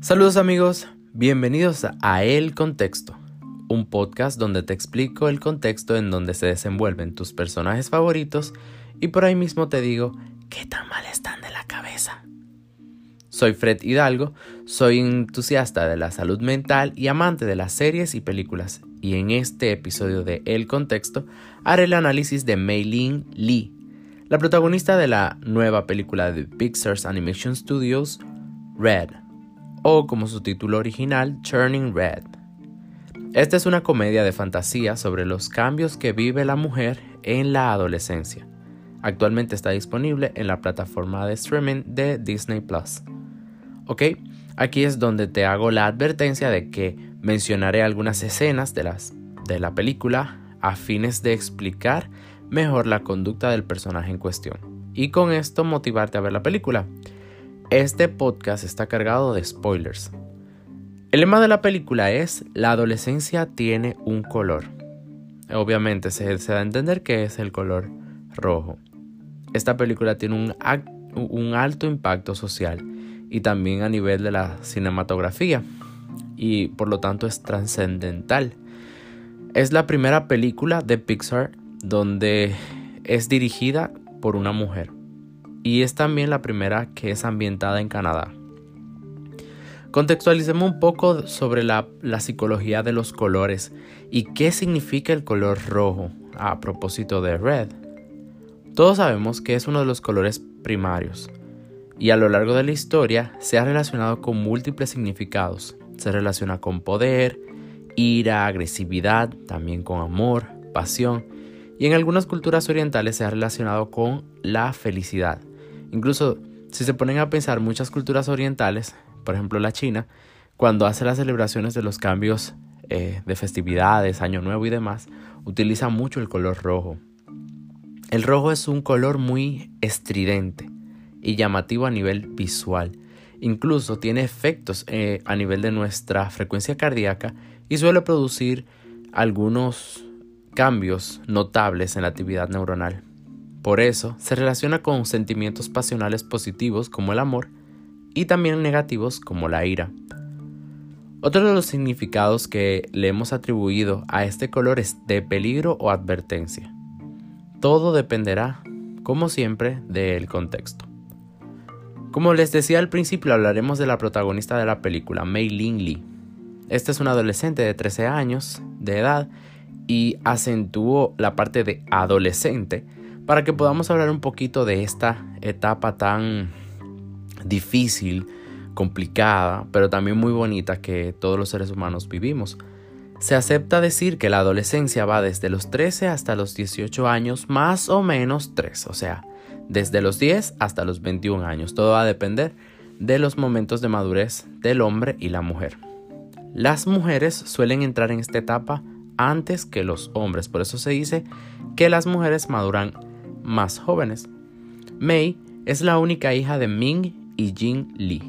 Saludos amigos, bienvenidos a El Contexto, un podcast donde te explico el contexto en donde se desenvuelven tus personajes favoritos y por ahí mismo te digo qué tan mal están de la cabeza. Soy Fred Hidalgo, soy entusiasta de la salud mental y amante de las series y películas, y en este episodio de El Contexto haré el análisis de Mei Lin Lee, la protagonista de la nueva película de Pixar's Animation Studios, Red, o como su título original, Turning Red. Esta es una comedia de fantasía sobre los cambios que vive la mujer en la adolescencia. Actualmente está disponible en la plataforma de streaming de Disney Plus. Ok, aquí es donde te hago la advertencia de que mencionaré algunas escenas de, las, de la película a fines de explicar mejor la conducta del personaje en cuestión y con esto motivarte a ver la película. Este podcast está cargado de spoilers. El lema de la película es La adolescencia tiene un color. Obviamente se, da a entender que es el color rojo. Esta película tiene un, un alto impacto social y también a nivel de la cinematografía y por lo tanto es trascendental. Es la primera película de Pixar donde es dirigida por una mujer y es también la primera que es ambientada en Canadá. Contextualicemos un poco sobre la, psicología de los colores y qué significa el color rojo a propósito de red. Todos sabemos que es uno de los colores primarios y a lo largo de la historia se ha relacionado con múltiples significados. Se relaciona con poder, ira, agresividad, también con amor, pasión y en algunas culturas orientales se ha relacionado con la felicidad. Incluso si se ponen a pensar muchas culturas orientales, por ejemplo la China, cuando hace las celebraciones de los cambios eh, de festividades, Año Nuevo y demás, utiliza mucho el color rojo. El rojo es un color muy estridente y llamativo a nivel visual. Incluso tiene efectos eh, a nivel de nuestra frecuencia cardíaca y suele producir algunos cambios notables en la actividad neuronal. Por eso se relaciona con sentimientos pasionales positivos como el amor y también negativos como la ira. Otro de los significados que le hemos atribuido a este color es de peligro o advertencia. Todo dependerá, como siempre, del contexto. Como les decía al principio, hablaremos de la protagonista de la película, Mei Lin Lee. Esta es una adolescente de 13 años de edad y acentuó la parte de adolescente para que podamos hablar un poquito de esta etapa tan difícil, complicada, pero también muy bonita que todos los seres humanos vivimos. Se acepta decir que la adolescencia va desde los 13 hasta los 18 años, más o menos 3, o sea, desde los 10 hasta los 21 años. Todo va a depender de los momentos de madurez del hombre y la mujer. Las mujeres suelen entrar en esta etapa antes que los hombres, por eso se dice que las mujeres maduran más jóvenes. Mei es la única hija de Ming y Jin Lee.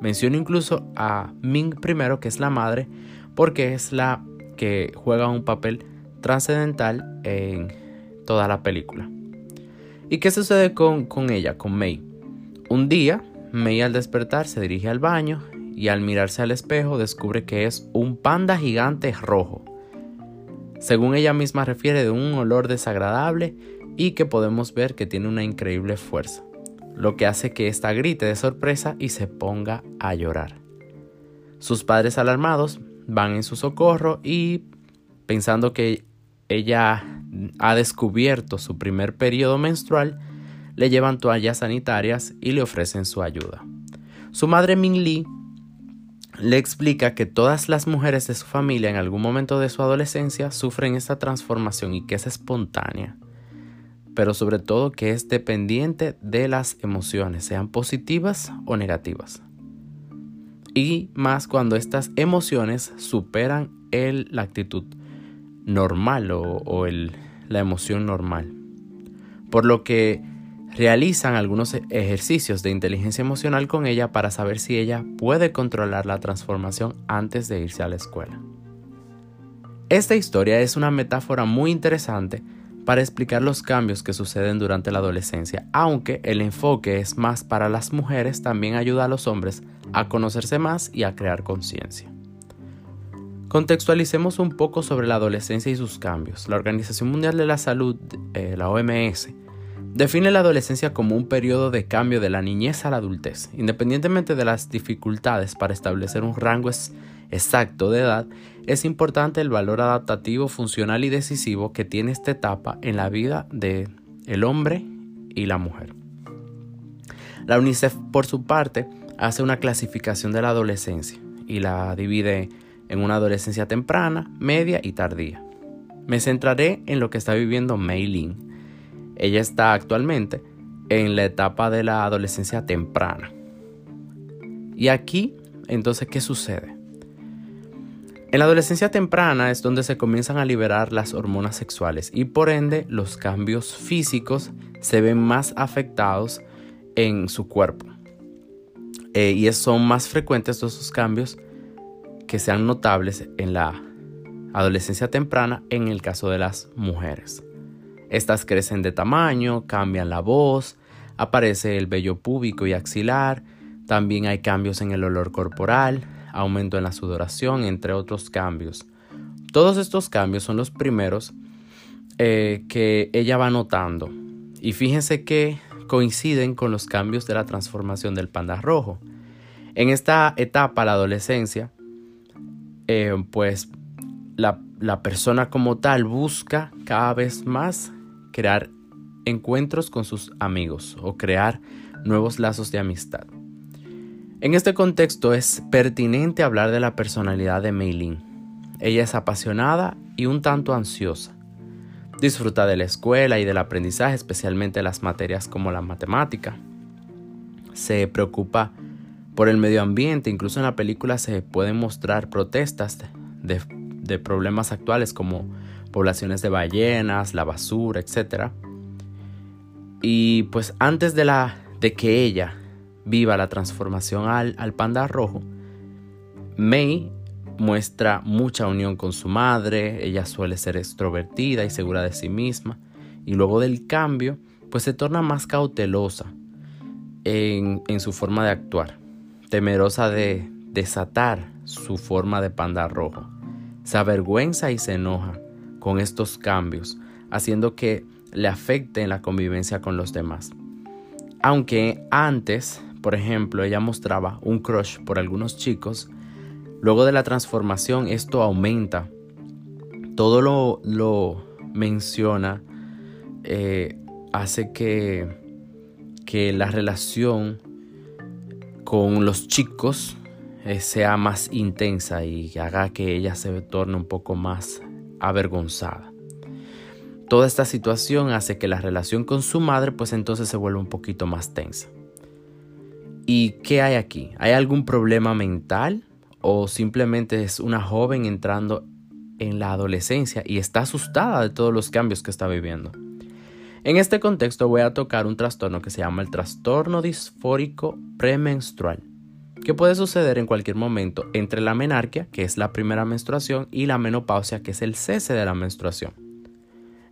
Menciono incluso a Ming primero, que es la madre, porque es la que juega un papel trascendental en toda la película. ¿Y qué sucede con, con ella, con Mei? Un día, Mei al despertar se dirige al baño y al mirarse al espejo descubre que es un panda gigante rojo. Según ella misma refiere de un olor desagradable y que podemos ver que tiene una increíble fuerza, lo que hace que ésta grite de sorpresa y se ponga a llorar. Sus padres alarmados van en su socorro y, pensando que ella ha descubierto su primer periodo menstrual, le llevan toallas sanitarias y le ofrecen su ayuda. Su madre Ming Li le explica que todas las mujeres de su familia en algún momento de su adolescencia sufren esta transformación y que es espontánea pero sobre todo que es dependiente de las emociones, sean positivas o negativas. Y más cuando estas emociones superan el, la actitud normal o, la emoción normal. Por lo que realizan algunos ejercicios de inteligencia emocional con ella para saber si ella puede controlar la transformación antes de irse a la escuela. Esta historia es una metáfora muy interesante para explicar los cambios que suceden durante la adolescencia, aunque el enfoque es más para las mujeres, también ayuda a los hombres a conocerse más y a crear conciencia. Contextualicemos un poco sobre la adolescencia y sus cambios. La Organización Mundial de la Salud, eh, la OMS, define la adolescencia como un periodo de cambio de la niñez a la adultez. Independientemente de las dificultades para establecer un rango exacto de edad, es importante el valor adaptativo, funcional y decisivo que tiene esta etapa en la vida de el hombre y la mujer. La UNICEF, por su parte, hace una clasificación de la adolescencia y la divide en una adolescencia temprana, media y tardía. Me centraré en lo que está viviendo Mei Lin. Ella está actualmente en la etapa de la adolescencia temprana. Y aquí, entonces, ¿qué sucede? En la adolescencia temprana es donde se comienzan a liberar las hormonas sexuales y por ende los cambios físicos se ven más afectados en su cuerpo. Eh, y son más frecuentes esos cambios que sean notables en la adolescencia temprana en el caso de las mujeres. Estas crecen de tamaño, cambian la voz, aparece el vello púbico y axilar, también hay cambios en el olor corporal, aumento en la sudoración, entre otros cambios. Todos estos cambios son los primeros eh, que ella va notando. Y fíjense que coinciden con los cambios de la transformación del panda rojo. En esta etapa, la adolescencia, eh, pues la, la persona como tal busca cada vez más crear encuentros con sus amigos o crear nuevos lazos de amistad. En este contexto es pertinente hablar de la personalidad de Meilin. Ella es apasionada y un tanto ansiosa. Disfruta de la escuela y del aprendizaje, especialmente las materias como la matemática. Se preocupa por el medio ambiente. Incluso en la película se pueden mostrar protestas de, problemas actuales como poblaciones de ballenas, la basura, etc. Y pues antes de, la, de que ella viva la transformación al, al panda rojo, May muestra mucha unión con su madre, ella suele ser extrovertida y segura de sí misma, y luego del cambio, pues se torna más cautelosa en, en su forma de actuar temerosa de desatar su forma de panda rojo. Se avergüenza y se enoja con estos cambios, haciendo que le afecte en la convivencia con los demás. Aunque antes, por ejemplo, ella mostraba un crush por algunos chicos, luego de la transformación esto aumenta. Todo lo, lo menciona, eh, hace que, que la relación con los chicos eh, sea más intensa y haga que ella se torne un poco más avergonzada. Toda esta situación hace que la relación con su madre pues entonces se vuelva un poquito más tensa. ¿Y qué hay aquí? ¿Hay algún problema mental o simplemente es una joven entrando en la adolescencia y está asustada de todos los cambios que está viviendo? En este contexto voy a tocar un trastorno que se llama el trastorno disfórico premenstrual, que puede suceder en cualquier momento entre la menarquia, que es la primera menstruación, y la menopausia, que es el cese de la menstruación.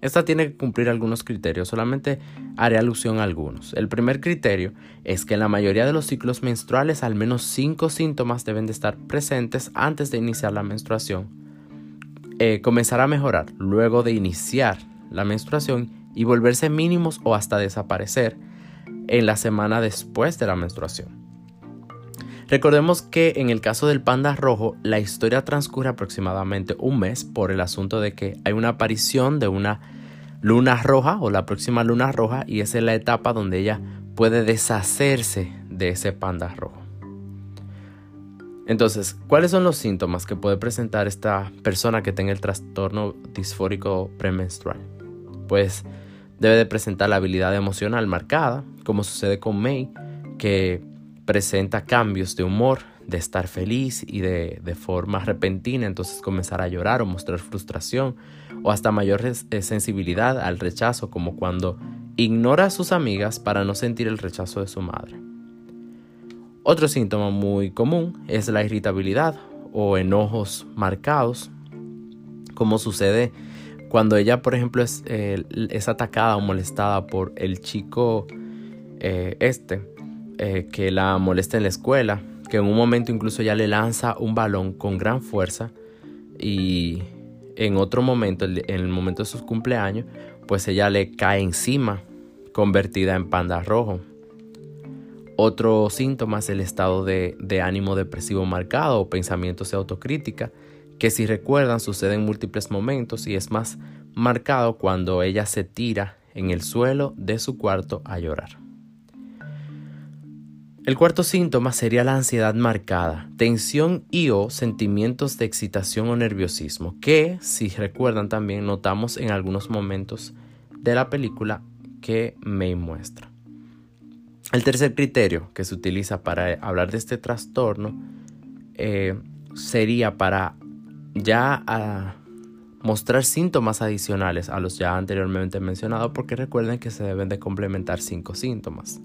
Esta tiene que cumplir algunos criterios, solamente haré alusión a algunos. El primer criterio es que en la mayoría de los ciclos menstruales al menos 5 síntomas deben de estar presentes antes de iniciar la menstruación. Eh, comenzará a mejorar luego de iniciar la menstruación y volverse mínimos o hasta desaparecer en la semana después de la menstruación. Recordemos que en el caso del panda rojo, la historia transcurre aproximadamente un mes por el asunto de que hay una aparición de una luna roja o la próxima luna roja y esa es la etapa donde ella puede deshacerse de ese panda rojo. Entonces, ¿cuáles son los síntomas que puede presentar esta persona que tenga el trastorno disfórico premenstrual? Pues Debe de presentar la habilidad emocional marcada, como sucede con May, que presenta cambios de humor, de estar feliz y de, forma repentina, entonces comenzar a llorar o mostrar frustración, o hasta mayor eh, sensibilidad al rechazo, como cuando ignora a sus amigas para no sentir el rechazo de su madre. Otro síntoma muy común es la irritabilidad o enojos marcados, como sucede cuando ella, por ejemplo, es, es atacada o molestada por el chico eh, este, eh, que la molesta en la escuela, que en un momento incluso ya le lanza un balón con gran fuerza y en otro momento, en el momento de sus cumpleaños, pues ella le cae encima, convertida en panda rojo. Otro síntoma es el estado de, de ánimo depresivo marcado o pensamientos de autocrítica, que si recuerdan sucede en múltiples momentos y es más marcado cuando ella se tira en el suelo de su cuarto a llorar. El cuarto síntoma sería la ansiedad marcada, tensión y o sentimientos de excitación o nerviosismo, que, si recuerdan también, notamos en algunos momentos de la película que me muestra. El tercer criterio que se utiliza para hablar de este trastorno eh, sería para ya ah, mostrar síntomas adicionales a los ya anteriormente mencionados, porque recuerden que se deben de complementar cinco síntomas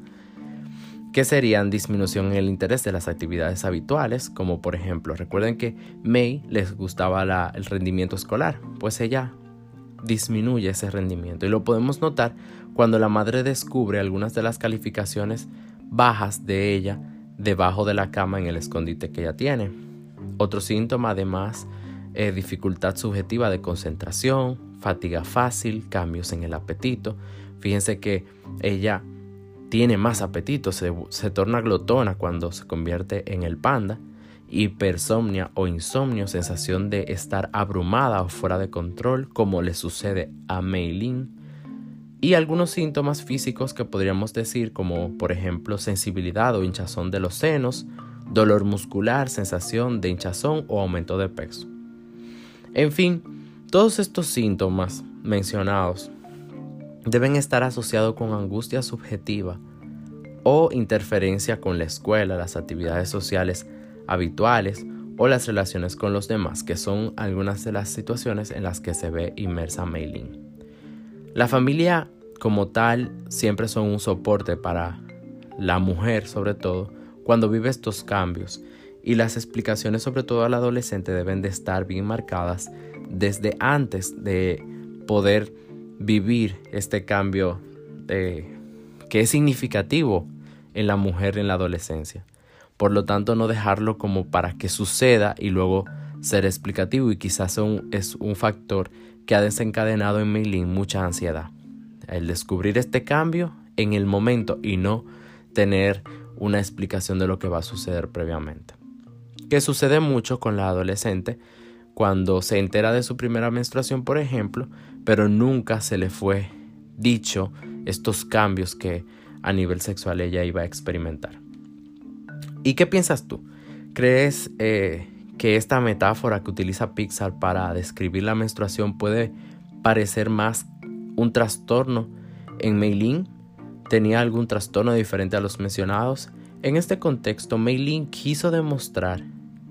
que serían disminución en el interés de las actividades habituales, como por ejemplo, recuerden que May les gustaba el rendimiento escolar, pues ella disminuye ese rendimiento y lo podemos notar cuando la madre descubre algunas de las calificaciones bajas de ella debajo de la cama en el escondite que ella tiene. Otro síntoma además es dificultad subjetiva de concentración, fatiga fácil, cambios en el apetito. Fíjense que ella tiene más apetito, se, torna glotona cuando se convierte en el panda, hipersomnia o insomnio, sensación de estar abrumada o fuera de control, como le sucede a Meilin, y algunos síntomas físicos que podríamos decir como por ejemplo sensibilidad o hinchazón de los senos, dolor muscular, sensación de hinchazón o aumento de peso. En fin, todos estos síntomas mencionados deben estar asociados con angustia subjetiva o interferencia con la escuela, las actividades sociales habituales o las relaciones con los demás, que son algunas de las situaciones en las que se ve inmersa Mailing. La familia como tal siempre son un soporte para la mujer sobre todo cuando vive estos cambios y las explicaciones sobre todo al adolescente deben de estar bien marcadas desde antes de poder vivir este cambio que es significativo en la mujer en la adolescencia. Por lo tanto, no dejarlo como para que suceda y luego ser explicativo y quizás es un factor que ha desencadenado en Meilin mucha ansiedad. El descubrir este cambio en el momento y no tener una explicación de lo que va a suceder previamente. Que sucede mucho con la adolescente cuando se entera de su primera menstruación, por ejemplo, pero nunca se le fue dicho estos cambios que a nivel sexual ella iba a experimentar. ¿Y qué piensas tú? ¿Crees eh, que esta metáfora que utiliza Pixar para describir la menstruación puede parecer más un trastorno en Meilin? ¿Tenía algún trastorno diferente a los mencionados? En este contexto, Meilin quiso demostrar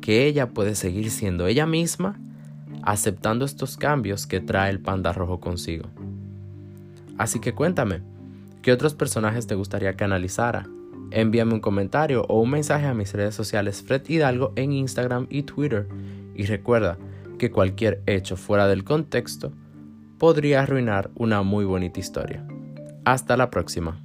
que ella puede seguir siendo ella misma aceptando estos cambios que trae el panda rojo consigo. Así que cuéntame, ¿qué otros personajes te gustaría que analizara? Envíame un comentario o un mensaje a mis redes sociales Fred Hidalgo en Instagram y Twitter. Y recuerda que cualquier hecho fuera del contexto podría arruinar una muy bonita historia. Hasta la próxima.